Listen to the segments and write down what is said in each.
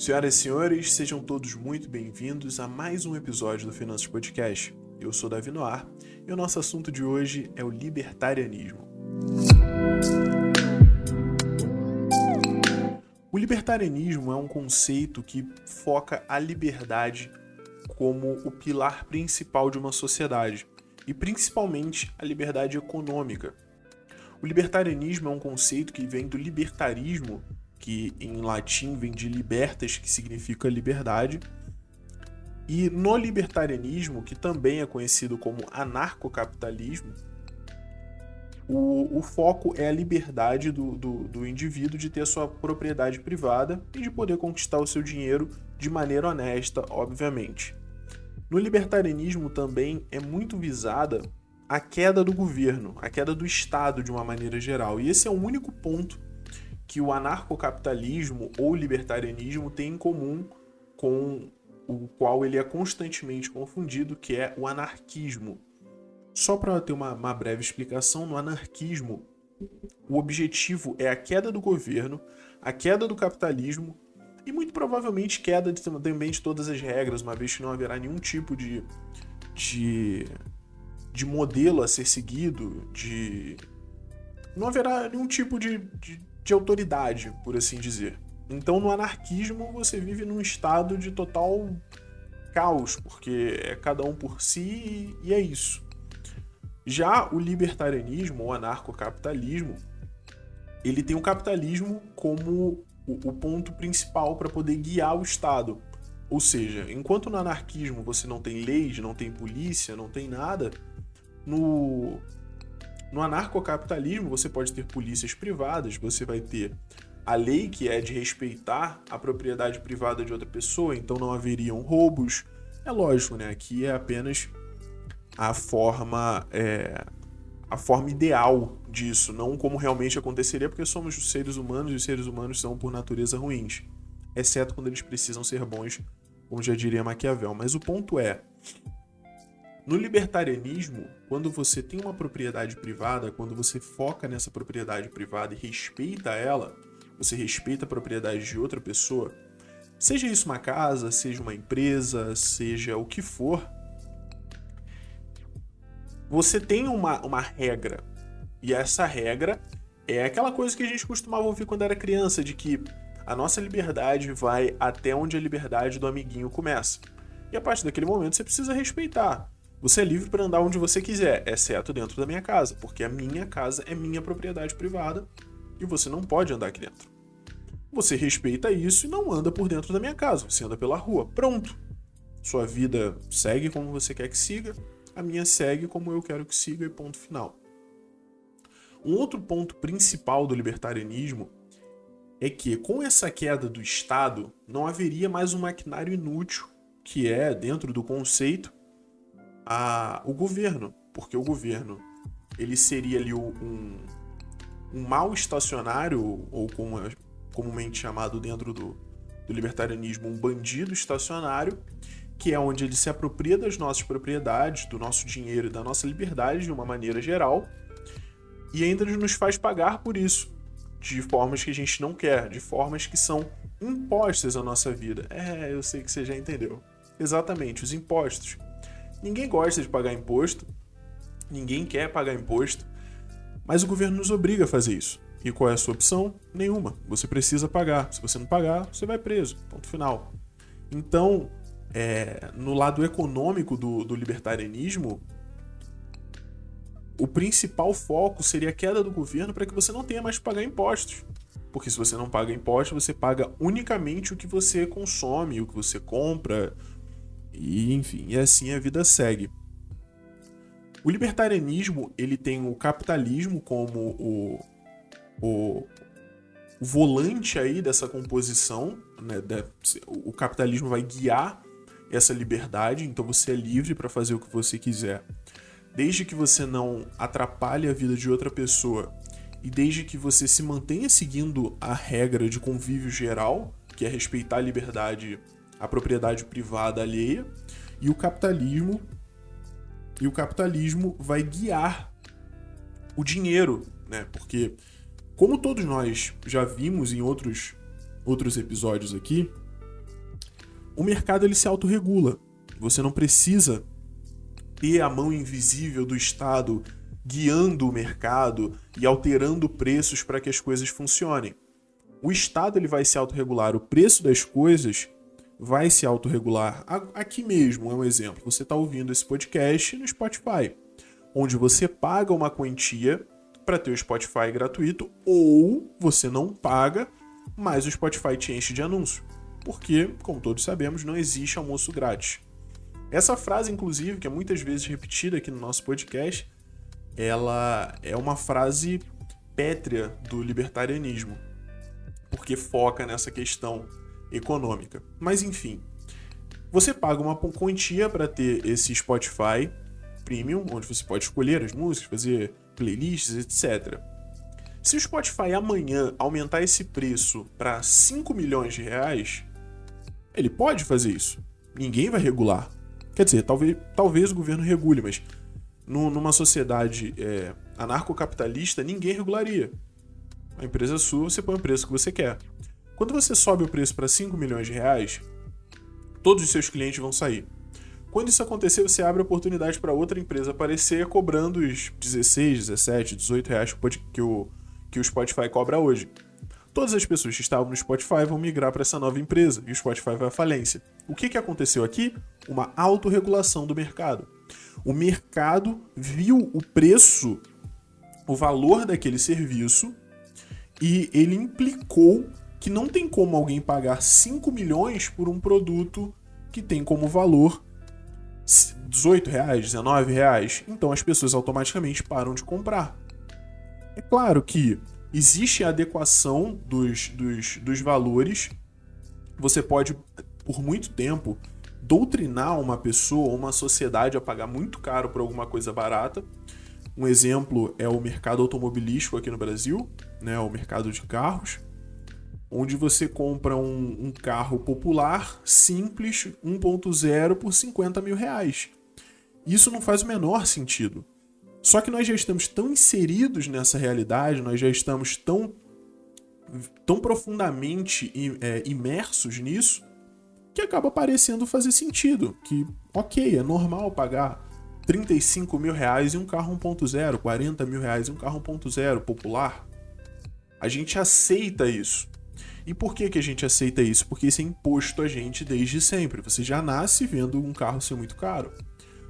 Senhoras e senhores, sejam todos muito bem-vindos a mais um episódio do Finanças Podcast. Eu sou Davi Noir e o nosso assunto de hoje é o libertarianismo. O libertarianismo é um conceito que foca a liberdade como o pilar principal de uma sociedade e principalmente a liberdade econômica. O libertarianismo é um conceito que vem do libertarismo, que em latim vem de libertas, que significa liberdade. E no libertarianismo, que também é conhecido como anarcocapitalismo, o, o foco é a liberdade do, do, do indivíduo de ter a sua propriedade privada e de poder conquistar o seu dinheiro de maneira honesta, obviamente. No libertarianismo também é muito visada a queda do governo, a queda do Estado de uma maneira geral. E esse é o único ponto que o anarcocapitalismo ou libertarianismo tem em comum com o qual ele é constantemente confundido, que é o anarquismo. Só para ter uma, uma breve explicação, no anarquismo, o objetivo é a queda do governo, a queda do capitalismo e muito provavelmente queda de, também de todas as regras, uma vez que não haverá nenhum tipo de, de, de modelo a ser seguido, de não haverá nenhum tipo de, de, de autoridade, por assim dizer. Então, no anarquismo, você vive num estado de total caos, porque é cada um por si e é isso. Já o libertarianismo, ou anarcocapitalismo, ele tem o capitalismo como o, ponto principal para poder guiar o Estado. Ou seja, enquanto no anarquismo você não tem leis, não tem polícia, não tem nada, no no anarcocapitalismo, você pode ter polícias privadas, você vai ter a lei que é de respeitar a propriedade privada de outra pessoa, então não haveriam roubos. É lógico, né? Aqui é apenas a forma é, a forma ideal disso, não como realmente aconteceria, porque somos seres humanos e os seres humanos são por natureza ruins, exceto quando eles precisam ser bons, como já diria Maquiavel. Mas o ponto é, no libertarianismo, quando você tem uma propriedade privada, quando você foca nessa propriedade privada e respeita ela, você respeita a propriedade de outra pessoa, seja isso uma casa, seja uma empresa, seja o que for, você tem uma, uma regra. E essa regra é aquela coisa que a gente costumava ouvir quando era criança, de que a nossa liberdade vai até onde a liberdade do amiguinho começa. E a partir daquele momento você precisa respeitar. Você é livre para andar onde você quiser, exceto dentro da minha casa, porque a minha casa é minha propriedade privada e você não pode andar aqui dentro. Você respeita isso e não anda por dentro da minha casa, você anda pela rua. Pronto. Sua vida segue como você quer que siga, a minha segue como eu quero que siga e ponto final. Um outro ponto principal do libertarianismo é que, com essa queda do Estado, não haveria mais um maquinário inútil, que é, dentro do conceito, a, o governo, porque o governo ele seria ali um, um mal estacionário, ou como é comumente chamado dentro do, do libertarianismo, um bandido estacionário, que é onde ele se apropria das nossas propriedades, do nosso dinheiro e da nossa liberdade de uma maneira geral, e ainda nos faz pagar por isso, de formas que a gente não quer, de formas que são impostas à nossa vida. É, eu sei que você já entendeu. Exatamente, os impostos. Ninguém gosta de pagar imposto, ninguém quer pagar imposto, mas o governo nos obriga a fazer isso. E qual é a sua opção? Nenhuma. Você precisa pagar. Se você não pagar, você vai preso. Ponto final. Então, é, no lado econômico do, do libertarianismo, o principal foco seria a queda do governo para que você não tenha mais que pagar impostos. Porque se você não paga impostos, você paga unicamente o que você consome, o que você compra, e enfim, e assim a vida segue. O libertarianismo ele tem o capitalismo como o, o, o volante aí dessa composição, né? o capitalismo vai guiar essa liberdade, então você é livre para fazer o que você quiser, desde que você não atrapalhe a vida de outra pessoa e desde que você se mantenha seguindo a regra de convívio geral, que é respeitar a liberdade a propriedade privada alheia e o capitalismo e o capitalismo vai guiar o dinheiro, né? Porque como todos nós já vimos em outros outros episódios aqui, o mercado ele se autorregula. Você não precisa ter a mão invisível do Estado guiando o mercado e alterando preços para que as coisas funcionem. O Estado ele vai se autorregular, o preço das coisas vai se autorregular. Aqui mesmo é um exemplo. Você está ouvindo esse podcast no Spotify, onde você paga uma quantia para ter o Spotify gratuito ou você não paga, mas o Spotify te enche de anúncio. Porque, como todos sabemos, não existe almoço grátis. Essa frase, inclusive, que é muitas vezes repetida aqui no nosso podcast, ela é uma frase pétrea do libertarianismo, porque foca nessa questão econômica. Mas enfim, você paga uma quantia para ter esse Spotify Premium, onde você pode escolher as músicas, fazer playlists, etc. Se o Spotify amanhã aumentar esse preço para 5 milhões de reais, ele pode fazer isso. Ninguém vai regular. Quer dizer, talvez, talvez o governo regule, mas numa sociedade é, anarcocapitalista, ninguém regularia. A empresa sua, você põe o preço que você quer. Quando você sobe o preço para 5 milhões de reais, todos os seus clientes vão sair. Quando isso acontecer, você abre oportunidade para outra empresa aparecer cobrando os 16, 17, 18 reais que o, que o Spotify cobra hoje. Todas as pessoas que estavam no Spotify vão migrar para essa nova empresa e o Spotify vai à falência. O que, que aconteceu aqui? Uma autorregulação do mercado. O mercado viu o preço, o valor daquele serviço e ele implicou que não tem como alguém pagar 5 milhões por um produto que tem como valor 18 reais, 19 reais. Então as pessoas automaticamente param de comprar. É claro que existe a adequação dos, dos, dos valores. Você pode, por muito tempo, doutrinar uma pessoa, uma sociedade a pagar muito caro por alguma coisa barata. Um exemplo é o mercado automobilístico aqui no Brasil, né, o mercado de carros onde você compra um, um carro popular, simples, 1.0 por 50 mil reais. Isso não faz o menor sentido. Só que nós já estamos tão inseridos nessa realidade, nós já estamos tão, tão profundamente é, imersos nisso, que acaba parecendo fazer sentido. Que, ok, é normal pagar 35 mil reais em um carro 1.0, 40 mil reais em um carro 1.0 popular. A gente aceita isso. E por que, que a gente aceita isso? Porque isso é imposto a gente desde sempre. Você já nasce vendo um carro ser muito caro.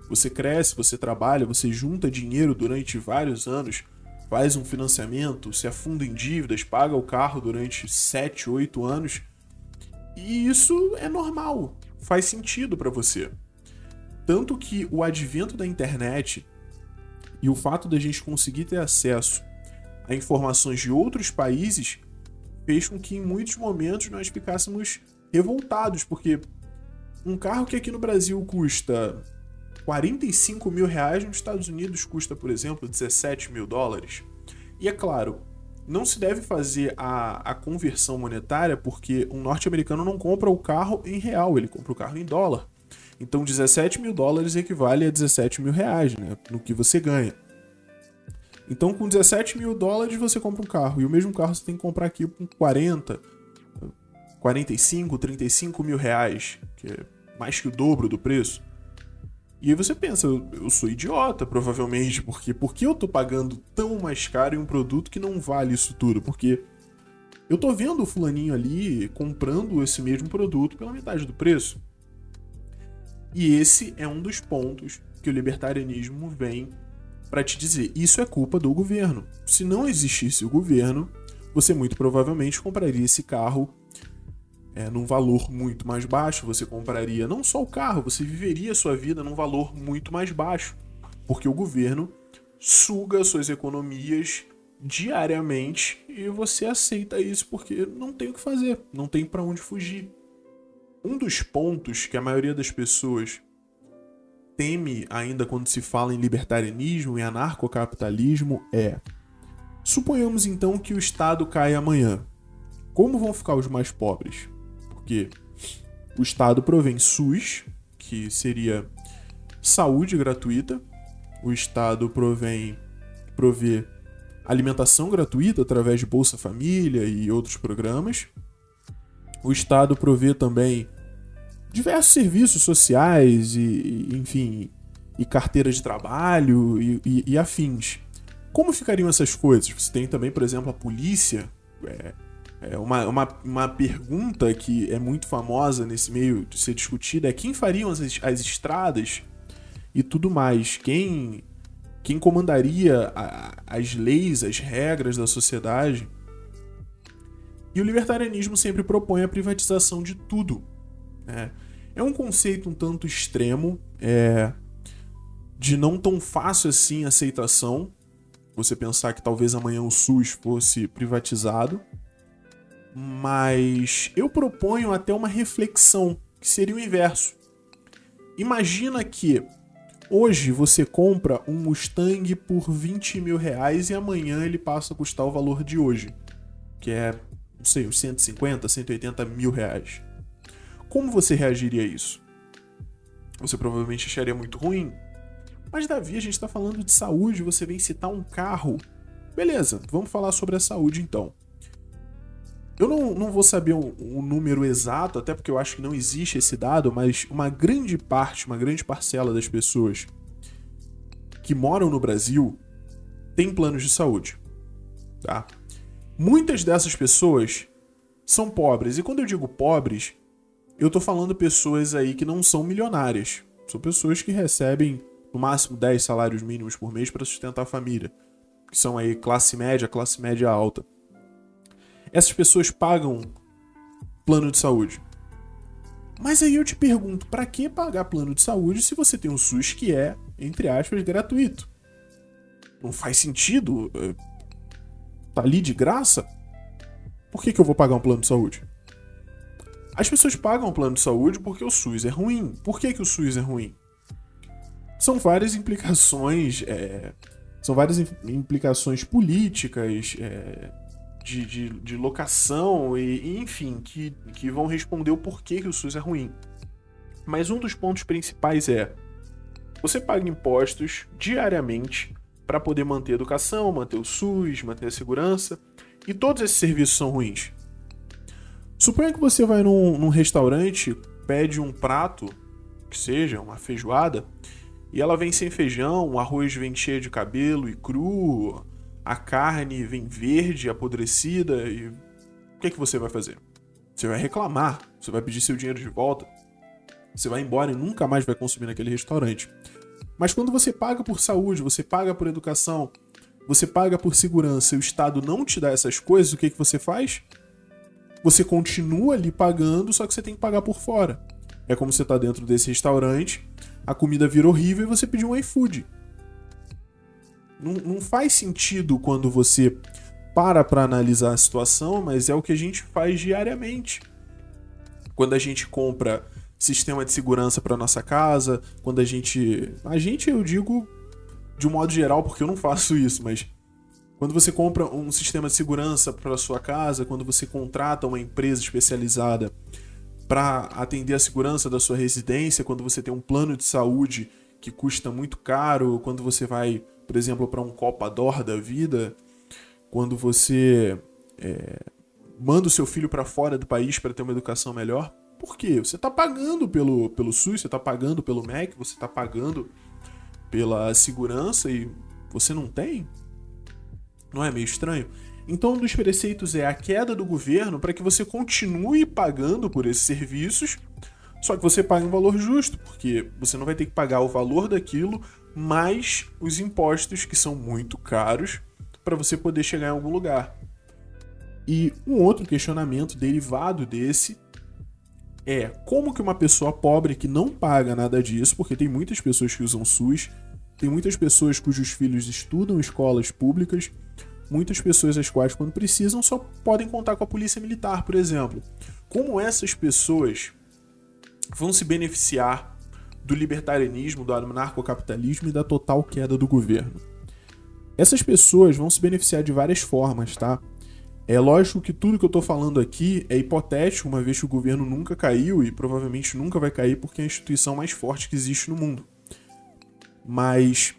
Você cresce, você trabalha, você junta dinheiro durante vários anos, faz um financiamento, se afunda em dívidas, paga o carro durante 7, 8 anos. E isso é normal, faz sentido para você. Tanto que o advento da internet e o fato da gente conseguir ter acesso a informações de outros países fez com que em muitos momentos nós ficássemos revoltados, porque um carro que aqui no Brasil custa 45 mil reais, nos Estados Unidos custa, por exemplo, 17 mil dólares. E é claro, não se deve fazer a, a conversão monetária porque um norte-americano não compra o carro em real, ele compra o carro em dólar. Então 17 mil dólares equivale a 17 mil reais, né? No que você ganha. Então, com 17 mil dólares, você compra um carro. E o mesmo carro você tem que comprar aqui com 40, 45, 35 mil reais, que é mais que o dobro do preço. E aí você pensa, eu sou idiota, provavelmente, porque por que eu tô pagando tão mais caro em um produto que não vale isso tudo? Porque eu tô vendo o fulaninho ali comprando esse mesmo produto pela metade do preço. E esse é um dos pontos que o libertarianismo vem para te dizer isso é culpa do governo. Se não existisse o governo, você muito provavelmente compraria esse carro é, num valor muito mais baixo. Você compraria não só o carro, você viveria a sua vida num valor muito mais baixo, porque o governo suga suas economias diariamente e você aceita isso porque não tem o que fazer, não tem para onde fugir. Um dos pontos que a maioria das pessoas teme ainda quando se fala em libertarianismo e anarcocapitalismo é: suponhamos então que o Estado caia amanhã. Como vão ficar os mais pobres? Porque o Estado provém SUS, que seria saúde gratuita, o Estado provém provê alimentação gratuita através de Bolsa Família e outros programas. O Estado provê também diversos serviços sociais e, enfim, e carteira de trabalho e, e, e, afins. Como ficariam essas coisas? Você tem também, por exemplo, a polícia. É, é uma, uma, uma pergunta que é muito famosa nesse meio de ser discutida é quem fariam as, as estradas e tudo mais. Quem, quem comandaria a, as leis, as regras da sociedade. E o libertarianismo sempre propõe a privatização de tudo. Né? É um conceito um tanto extremo, é, de não tão fácil assim aceitação. Você pensar que talvez amanhã o SUS fosse privatizado. Mas eu proponho até uma reflexão, que seria o inverso. Imagina que hoje você compra um Mustang por 20 mil reais e amanhã ele passa a custar o valor de hoje, que é, não sei, uns 150, 180 mil reais. Como você reagiria a isso? Você provavelmente acharia muito ruim. Mas, Davi, a gente está falando de saúde, você vem citar um carro. Beleza, vamos falar sobre a saúde então. Eu não, não vou saber o um número exato, até porque eu acho que não existe esse dado, mas uma grande parte, uma grande parcela das pessoas que moram no Brasil tem planos de saúde. Tá? Muitas dessas pessoas são pobres, e quando eu digo pobres, eu tô falando pessoas aí que não são milionárias. São pessoas que recebem no máximo 10 salários mínimos por mês para sustentar a família. Que são aí classe média, classe média alta. Essas pessoas pagam plano de saúde. Mas aí eu te pergunto, para que pagar plano de saúde se você tem um SUS que é, entre aspas, gratuito? Não faz sentido? Tá ali de graça? Por que, que eu vou pagar um plano de saúde? As pessoas pagam o plano de saúde porque o SUS é ruim. Por que, que o SUS é ruim? São várias implicações. É, são várias implicações políticas, é, de, de, de, locação, e, enfim, que, que vão responder o porquê que o SUS é ruim. Mas um dos pontos principais é: você paga impostos diariamente para poder manter a educação, manter o SUS, manter a segurança, e todos esses serviços são ruins. Suponha que você vai num, num restaurante, pede um prato, que seja uma feijoada, e ela vem sem feijão, o arroz vem cheio de cabelo e cru, a carne vem verde, apodrecida, e o que, é que você vai fazer? Você vai reclamar, você vai pedir seu dinheiro de volta, você vai embora e nunca mais vai consumir naquele restaurante. Mas quando você paga por saúde, você paga por educação, você paga por segurança e o Estado não te dá essas coisas, o que, é que você faz? Você continua ali pagando, só que você tem que pagar por fora. É como você tá dentro desse restaurante, a comida vira horrível e você pediu um iFood. Não, não faz sentido quando você para para analisar a situação, mas é o que a gente faz diariamente. Quando a gente compra sistema de segurança para nossa casa, quando a gente, a gente eu digo de um modo geral porque eu não faço isso, mas quando você compra um sistema de segurança para sua casa, quando você contrata uma empresa especializada para atender a segurança da sua residência, quando você tem um plano de saúde que custa muito caro, quando você vai, por exemplo, para um Copa Dor da vida, quando você é, manda o seu filho para fora do país para ter uma educação melhor, por quê? Você está pagando pelo, pelo SUS, você está pagando pelo MEC, você está pagando pela segurança e você não tem? Não é meio estranho? Então, um dos preceitos é a queda do governo para que você continue pagando por esses serviços, só que você pague um valor justo, porque você não vai ter que pagar o valor daquilo mais os impostos, que são muito caros, para você poder chegar em algum lugar. E um outro questionamento derivado desse é como que uma pessoa pobre que não paga nada disso, porque tem muitas pessoas que usam SUS, tem muitas pessoas cujos filhos estudam escolas públicas, muitas pessoas as quais, quando precisam, só podem contar com a polícia militar, por exemplo. Como essas pessoas vão se beneficiar do libertarianismo, do anarcocapitalismo e da total queda do governo? Essas pessoas vão se beneficiar de várias formas, tá? É lógico que tudo que eu estou falando aqui é hipotético, uma vez que o governo nunca caiu e provavelmente nunca vai cair porque é a instituição mais forte que existe no mundo. Mas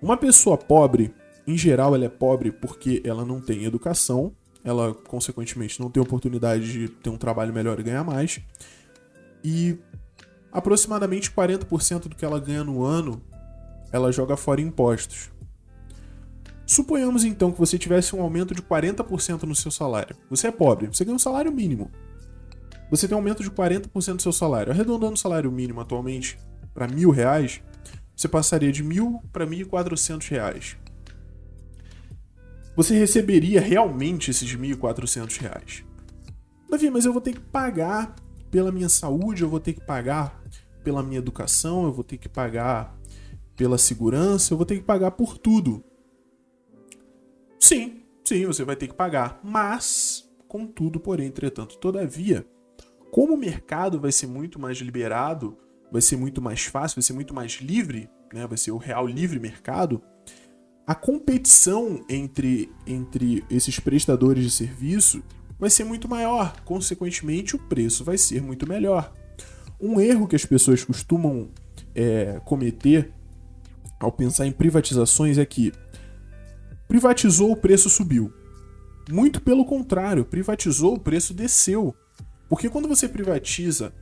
uma pessoa pobre em geral, ela é pobre porque ela não tem educação, ela, consequentemente, não tem oportunidade de ter um trabalho melhor e ganhar mais. e aproximadamente 40% do que ela ganha no ano ela joga fora impostos. Suponhamos então que você tivesse um aumento de 40% no seu salário. Você é pobre, você ganha um salário mínimo. Você tem um aumento de 40% do seu salário. Arredondando o salário mínimo atualmente para mil reais, você passaria de mil para mil e quatrocentos reais. Você receberia realmente esses quatrocentos reais. Davi, mas eu vou ter que pagar pela minha saúde, eu vou ter que pagar pela minha educação, eu vou ter que pagar pela segurança, eu vou ter que pagar por tudo. Sim, sim, você vai ter que pagar. Mas, contudo, porém, entretanto, todavia, como o mercado vai ser muito mais liberado, vai ser muito mais fácil, vai ser muito mais livre, né? vai ser o real livre mercado, a competição entre, entre esses prestadores de serviço vai ser muito maior. Consequentemente, o preço vai ser muito melhor. Um erro que as pessoas costumam é, cometer ao pensar em privatizações é que privatizou, o preço subiu. Muito pelo contrário, privatizou, o preço desceu. Porque quando você privatiza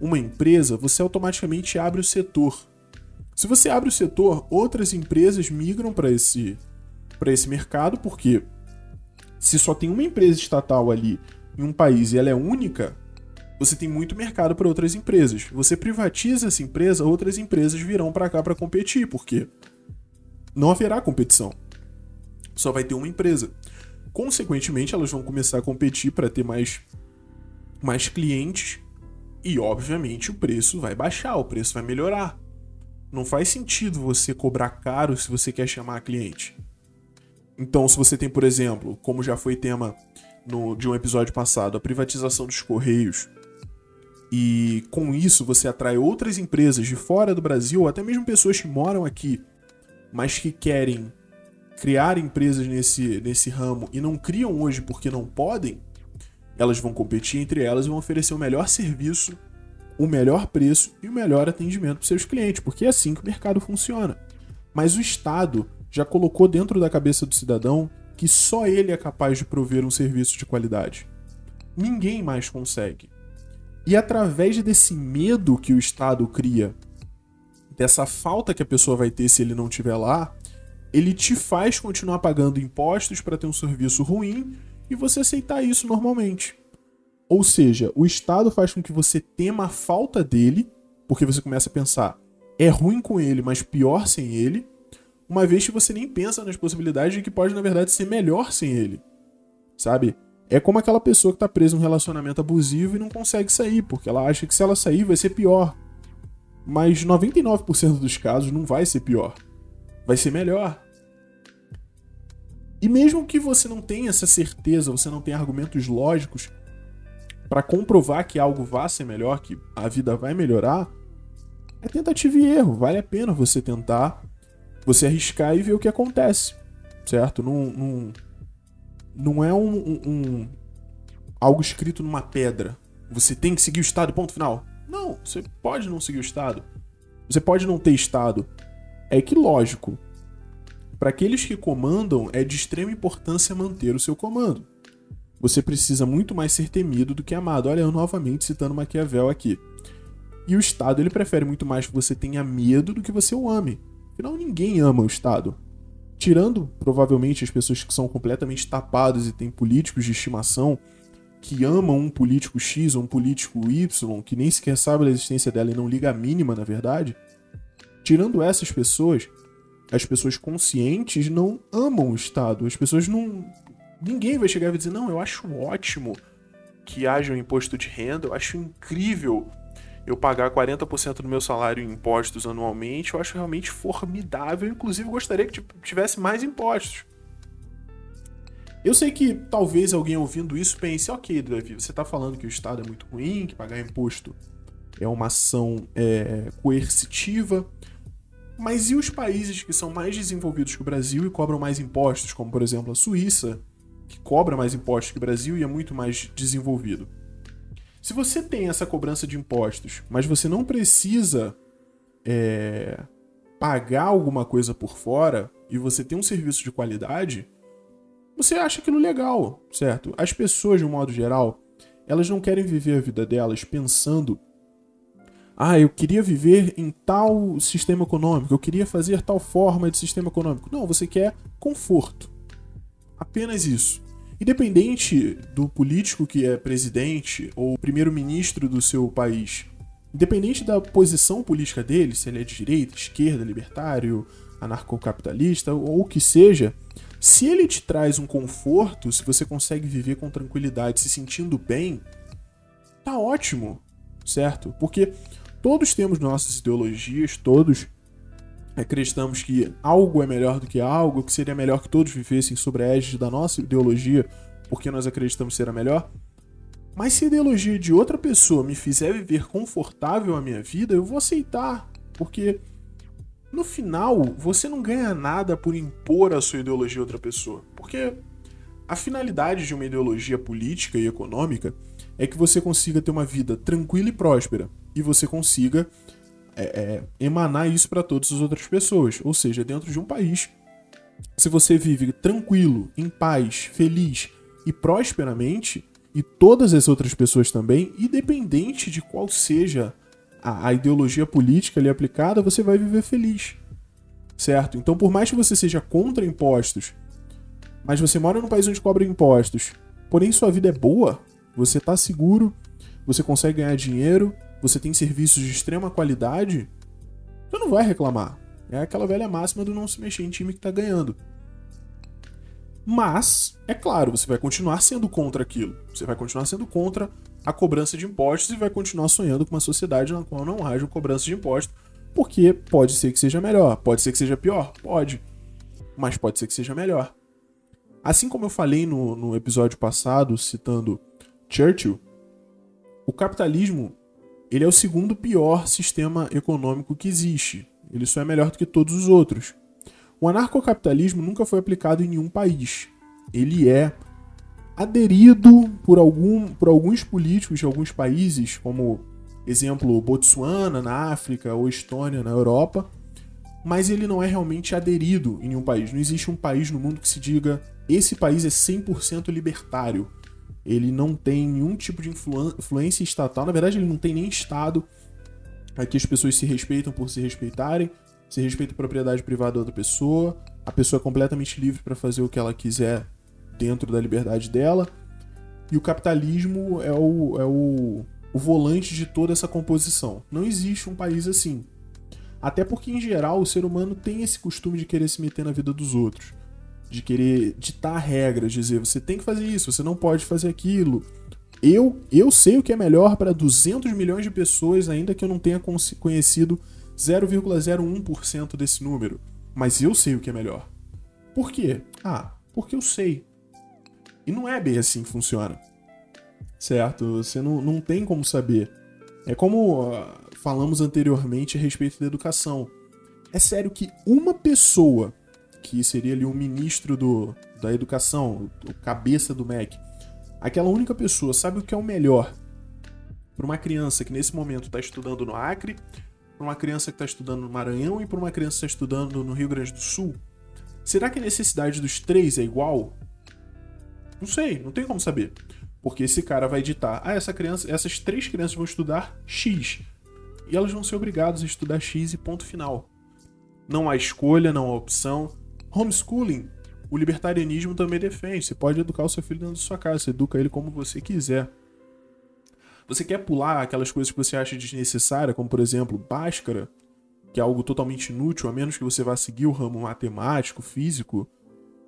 uma empresa, você automaticamente abre o setor. Se você abre o setor, outras empresas migram para esse, esse mercado, porque se só tem uma empresa estatal ali em um país e ela é única, você tem muito mercado para outras empresas. Você privatiza essa empresa, outras empresas virão para cá para competir, porque não haverá competição. Só vai ter uma empresa. Consequentemente, elas vão começar a competir para ter mais, mais clientes e, obviamente, o preço vai baixar, o preço vai melhorar. Não faz sentido você cobrar caro se você quer chamar cliente. Então, se você tem, por exemplo, como já foi tema no, de um episódio passado, a privatização dos Correios, e com isso você atrai outras empresas de fora do Brasil, até mesmo pessoas que moram aqui, mas que querem criar empresas nesse, nesse ramo e não criam hoje porque não podem, elas vão competir entre elas e vão oferecer o melhor serviço, o melhor preço e o melhor atendimento para seus clientes, porque é assim que o mercado funciona. Mas o Estado já colocou dentro da cabeça do cidadão que só ele é capaz de prover um serviço de qualidade. Ninguém mais consegue. E através desse medo que o Estado cria, dessa falta que a pessoa vai ter se ele não estiver lá, ele te faz continuar pagando impostos para ter um serviço ruim e você aceitar isso normalmente. Ou seja, o Estado faz com que você tema a falta dele, porque você começa a pensar, é ruim com ele, mas pior sem ele, uma vez que você nem pensa nas possibilidades de que pode, na verdade, ser melhor sem ele. Sabe? É como aquela pessoa que tá presa em um relacionamento abusivo e não consegue sair, porque ela acha que se ela sair vai ser pior. Mas 99% dos casos não vai ser pior. Vai ser melhor. E mesmo que você não tenha essa certeza, você não tenha argumentos lógicos para comprovar que algo vai ser melhor, que a vida vai melhorar, é tentativa e erro. Vale a pena você tentar, você arriscar e ver o que acontece, certo? Não, não, não é um, um, um, algo escrito numa pedra. Você tem que seguir o Estado, ponto final. Não, você pode não seguir o Estado. Você pode não ter Estado. É que, lógico, para aqueles que comandam, é de extrema importância manter o seu comando. Você precisa muito mais ser temido do que amado. Olha, eu novamente citando Maquiavel aqui. E o Estado, ele prefere muito mais que você tenha medo do que você o ame. Afinal, ninguém ama o Estado tirando provavelmente as pessoas que são completamente tapadas e têm políticos de estimação que amam um político X ou um político Y, que nem sequer sabe da existência dela e não liga a mínima, na verdade, tirando essas pessoas, as pessoas conscientes não amam o Estado. As pessoas não. Ninguém vai chegar e dizer, não, eu acho ótimo que haja um imposto de renda, eu acho incrível eu pagar 40% do meu salário em impostos anualmente, eu acho realmente formidável. Inclusive, gostaria que tivesse mais impostos. Eu sei que talvez alguém ouvindo isso pense, ok, Davi, você está falando que o Estado é muito ruim, que pagar imposto é uma ação é, coercitiva. Mas e os países que são mais desenvolvidos que o Brasil e cobram mais impostos, como por exemplo a Suíça, que cobra mais impostos que o Brasil e é muito mais desenvolvido? Se você tem essa cobrança de impostos, mas você não precisa é, pagar alguma coisa por fora e você tem um serviço de qualidade, você acha aquilo legal, certo? As pessoas, de um modo geral, elas não querem viver a vida delas pensando Ah, eu queria viver em tal sistema econômico, eu queria fazer tal forma de sistema econômico. Não, você quer conforto. Apenas isso. Independente do político que é presidente ou primeiro-ministro do seu país, independente da posição política dele, se ele é de direita, esquerda, libertário, anarcocapitalista ou o que seja, se ele te traz um conforto, se você consegue viver com tranquilidade, se sentindo bem, tá ótimo, certo? Porque todos temos nossas ideologias, todos acreditamos que algo é melhor do que algo, que seria melhor que todos vivessem sobre a égide da nossa ideologia, porque nós acreditamos ser a melhor. Mas se a ideologia de outra pessoa me fizer viver confortável a minha vida, eu vou aceitar, porque no final você não ganha nada por impor a sua ideologia a outra pessoa, porque a finalidade de uma ideologia política e econômica é que você consiga ter uma vida tranquila e próspera e você consiga é, é, emanar isso para todas as outras pessoas. Ou seja, dentro de um país, se você vive tranquilo, em paz, feliz e prosperamente, e todas as outras pessoas também, independente de qual seja a, a ideologia política ali aplicada, você vai viver feliz. Certo? Então, por mais que você seja contra impostos, mas você mora num país onde cobra impostos, porém sua vida é boa, você tá seguro, você consegue ganhar dinheiro, você tem serviços de extrema qualidade, você não vai reclamar. É aquela velha máxima do não se mexer em time que tá ganhando. Mas, é claro, você vai continuar sendo contra aquilo. Você vai continuar sendo contra a cobrança de impostos e vai continuar sonhando com uma sociedade na qual não haja cobrança de impostos, porque pode ser que seja melhor, pode ser que seja pior, pode, mas pode ser que seja melhor. Assim como eu falei no, no episódio passado, citando Churchill, o capitalismo ele é o segundo pior sistema econômico que existe. Ele só é melhor do que todos os outros. O anarcocapitalismo nunca foi aplicado em nenhum país. Ele é aderido por, algum, por alguns políticos de alguns países, como exemplo Botsuana na África ou Estônia na Europa, mas ele não é realmente aderido em nenhum país. Não existe um país no mundo que se diga esse país é 100% libertário ele não tem nenhum tipo de influência estatal. Na verdade, ele não tem nem Estado. Aqui as pessoas se respeitam por se respeitarem, se respeita a propriedade privada da outra pessoa, a pessoa é completamente livre para fazer o que ela quiser dentro da liberdade dela. E o capitalismo é o, é o, o volante de toda essa composição. Não existe um país assim. Até porque, em geral, o ser humano tem esse costume de querer se meter na vida dos outros de querer ditar regras, dizer você tem que fazer isso, você não pode fazer aquilo. Eu, eu sei o que é melhor para 200 milhões de pessoas, ainda que eu não tenha conhecido 0,01% desse número. Mas eu sei o que é melhor. Por quê? Ah, porque eu sei. E não é bem assim que funciona. Certo? Você não, não tem como saber. É como uh, falamos anteriormente a respeito da educação. É sério que uma pessoa que seria ali um ministro do, da educação, o cabeça do MEC, aquela única pessoa sabe o que é o melhor para uma criança que nesse momento está estudando no Acre, para uma criança que está estudando no Maranhão e para uma criança que está estudando no Rio Grande do Sul? Será que a necessidade dos três é igual? Não sei, não tem como saber. Porque esse cara vai ditar, ah, essa criança, essas três crianças vão estudar X. E elas vão ser obrigadas a estudar X e ponto final. Não há escolha, não há opção, Homeschooling, o libertarianismo também defende. Você pode educar o seu filho dentro da sua casa, você educa ele como você quiser. Você quer pular aquelas coisas que você acha desnecessária, como por exemplo, Bhaskara, que é algo totalmente inútil, a menos que você vá seguir o ramo matemático, físico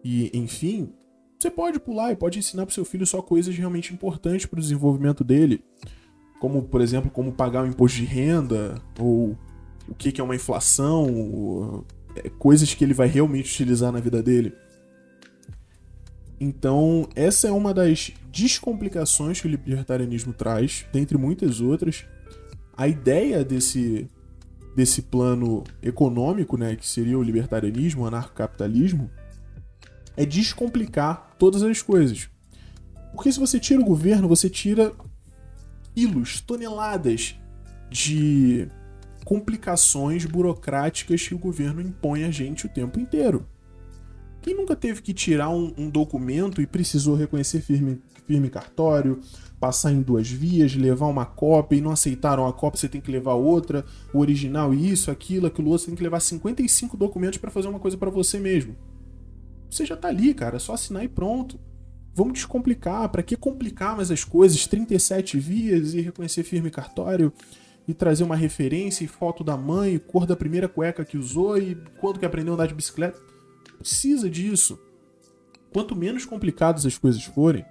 e enfim, você pode pular e pode ensinar para seu filho só coisas realmente importantes para o desenvolvimento dele, como por exemplo, como pagar o imposto de renda ou o que é uma inflação, coisas que ele vai realmente utilizar na vida dele. Então, essa é uma das descomplicações que o libertarianismo traz, dentre muitas outras. A ideia desse, desse plano econômico, né, que seria o libertarianismo, o anarcocapitalismo, é descomplicar todas as coisas. Porque se você tira o governo, você tira quilos, toneladas de complicações burocráticas que o governo impõe a gente o tempo inteiro. Quem nunca teve que tirar um, um documento e precisou reconhecer firme, firme cartório, passar em duas vias, levar uma cópia e não aceitaram a cópia, você tem que levar outra, o original isso, aquilo, aquilo outro, você tem que levar 55 documentos para fazer uma coisa para você mesmo. Você já tá ali, cara, é só assinar e pronto. Vamos descomplicar, para que complicar mais as coisas? 37 vias e reconhecer firme cartório e trazer uma referência e foto da mãe, cor da primeira cueca que usou e quando que aprendeu a andar de bicicleta. Precisa disso. Quanto menos complicadas as coisas forem,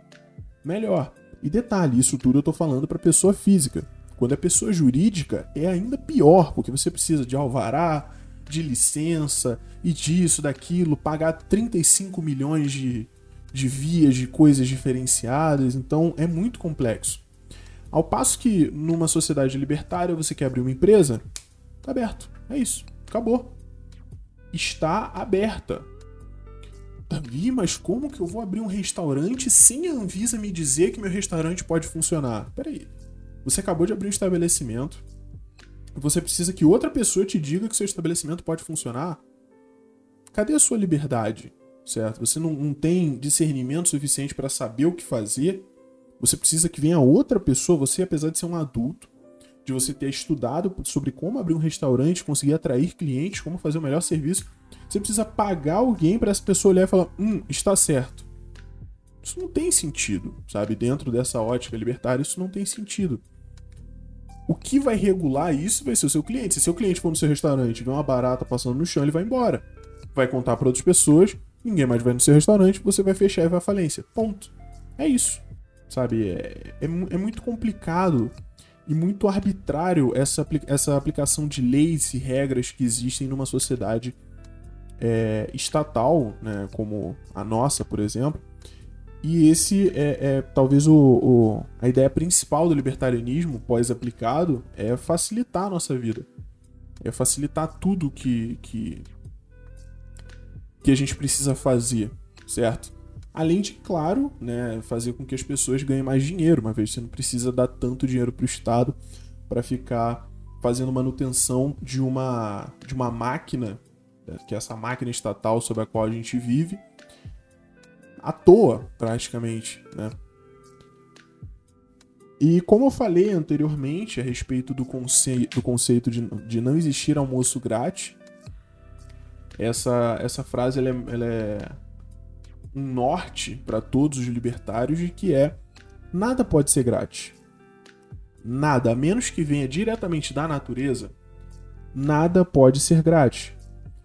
melhor. E detalhe, isso tudo eu tô falando para pessoa física. Quando é pessoa jurídica, é ainda pior, porque você precisa de alvará, de licença e disso, daquilo, pagar 35 milhões de, de vias de coisas diferenciadas, então é muito complexo. Ao passo que numa sociedade libertária você quer abrir uma empresa, tá aberto. É isso. Acabou. Está aberta. Davi, mas como que eu vou abrir um restaurante sem a Anvisa me dizer que meu restaurante pode funcionar? Peraí. Você acabou de abrir um estabelecimento. Você precisa que outra pessoa te diga que seu estabelecimento pode funcionar? Cadê a sua liberdade? Certo? Você não, não tem discernimento suficiente para saber o que fazer. Você precisa que venha outra pessoa. Você, apesar de ser um adulto, de você ter estudado sobre como abrir um restaurante, conseguir atrair clientes, como fazer o melhor serviço, você precisa pagar alguém para essa pessoa olhar e falar: hum, está certo. Isso não tem sentido, sabe? Dentro dessa ótica libertária, isso não tem sentido. O que vai regular isso vai ser o seu cliente. Se seu cliente for no seu restaurante e vê uma barata passando no chão, ele vai embora. Vai contar para outras pessoas, ninguém mais vai no seu restaurante, você vai fechar e vai à falência. Ponto. É isso. Sabe? É, é, é muito complicado e muito arbitrário essa, essa aplicação de leis e regras que existem numa sociedade é, estatal, né, como a nossa, por exemplo. E esse é, é talvez o, o, a ideia principal do libertarianismo pós-aplicado é facilitar a nossa vida. É facilitar tudo que, que, que a gente precisa fazer, certo? Além de, claro, né, fazer com que as pessoas ganhem mais dinheiro, uma vez você não precisa dar tanto dinheiro para o Estado para ficar fazendo manutenção de uma, de uma máquina que é essa máquina estatal sobre a qual a gente vive, à toa, praticamente, né? E como eu falei anteriormente a respeito do, conce do conceito de, de não existir almoço grátis, essa, essa frase ela é, ela é um norte para todos os libertários de que é nada pode ser grátis. Nada, a menos que venha diretamente da natureza, nada pode ser grátis.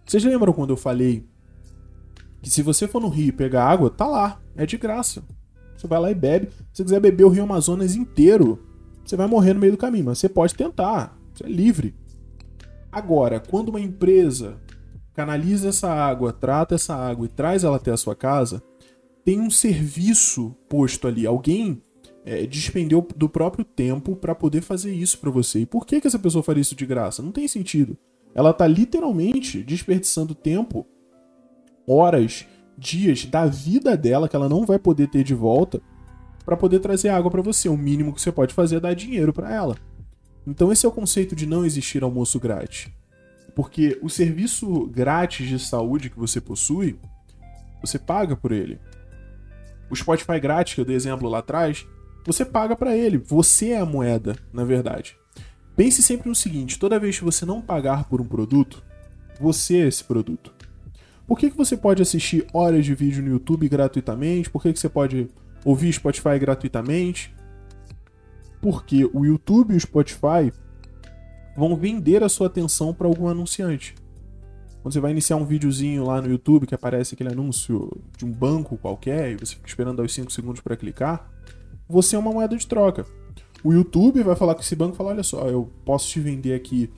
Vocês lembram quando eu falei que se você for no rio e pegar água, tá lá, é de graça. Você vai lá e bebe. Se você quiser beber o Rio Amazonas inteiro, você vai morrer no meio do caminho, mas você pode tentar, você é livre. Agora, quando uma empresa canaliza essa água, trata essa água e traz ela até a sua casa, tem um serviço posto ali. Alguém é, despendeu do próprio tempo para poder fazer isso para você. E por que, que essa pessoa faria isso de graça? Não tem sentido. Ela está literalmente desperdiçando tempo, horas, dias da vida dela que ela não vai poder ter de volta para poder trazer água para você. O mínimo que você pode fazer é dar dinheiro para ela. Então esse é o conceito de não existir almoço grátis. Porque o serviço grátis de saúde que você possui, você paga por ele. O Spotify grátis que eu dei exemplo lá atrás, você paga para ele. Você é a moeda, na verdade. Pense sempre no seguinte: toda vez que você não pagar por um produto, você é esse produto. Por que, que você pode assistir horas de vídeo no YouTube gratuitamente? Por que, que você pode ouvir Spotify gratuitamente? Porque o YouTube e o Spotify vão vender a sua atenção para algum anunciante. Quando você vai iniciar um videozinho lá no YouTube que aparece aquele anúncio de um banco qualquer e você fica esperando aos 5 segundos para clicar, você é uma moeda de troca. O YouTube vai falar com esse banco e falar: olha só, eu posso te vender aqui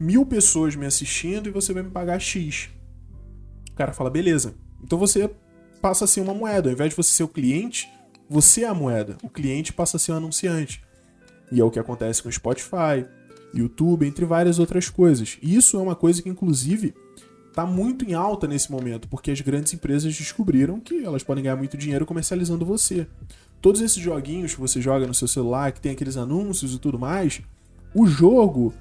mil pessoas me assistindo e você vai me pagar X. O cara fala: beleza. Então você passa a ser uma moeda. Ao invés de você ser o cliente, você é a moeda. O cliente passa a ser o anunciante. E é o que acontece com o Spotify, YouTube, entre várias outras coisas. E isso é uma coisa que, inclusive, está muito em alta nesse momento, porque as grandes empresas descobriram que elas podem ganhar muito dinheiro comercializando você todos esses joguinhos que você joga no seu celular, que tem aqueles anúncios e tudo mais, o jogo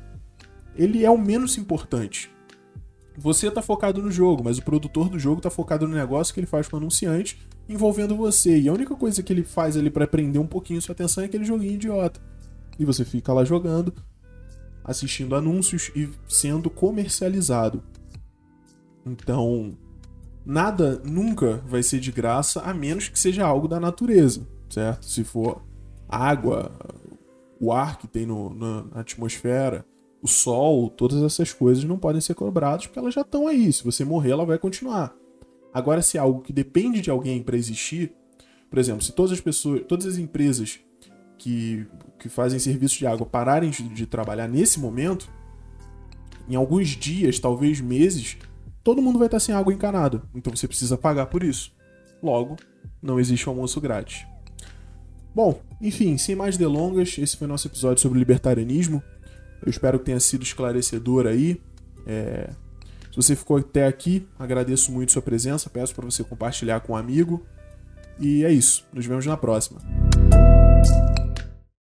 ele é o menos importante. Você está focado no jogo, mas o produtor do jogo está focado no negócio que ele faz com o anunciante envolvendo você. E a única coisa que ele faz ali para prender um pouquinho sua atenção é aquele joguinho idiota. E você fica lá jogando, assistindo anúncios e sendo comercializado. Então, nada nunca vai ser de graça a menos que seja algo da natureza, certo? Se for água, o ar que tem no, na atmosfera, o sol, todas essas coisas não podem ser cobradas porque elas já estão aí. Se você morrer, ela vai continuar. Agora, se é algo que depende de alguém para existir, por exemplo, se todas as pessoas, todas as empresas que, que fazem serviço de água pararem de, trabalhar nesse momento, em alguns dias, talvez meses, todo mundo vai estar sem água encanada. Então você precisa pagar por isso. Logo, não existe almoço grátis. Bom, enfim, sem mais delongas, esse foi nosso episódio sobre libertarianismo. Eu espero que tenha sido esclarecedor aí. É... Se você ficou até aqui, agradeço muito sua presença. Peço para você compartilhar com um amigo. E é isso. Nos vemos na próxima.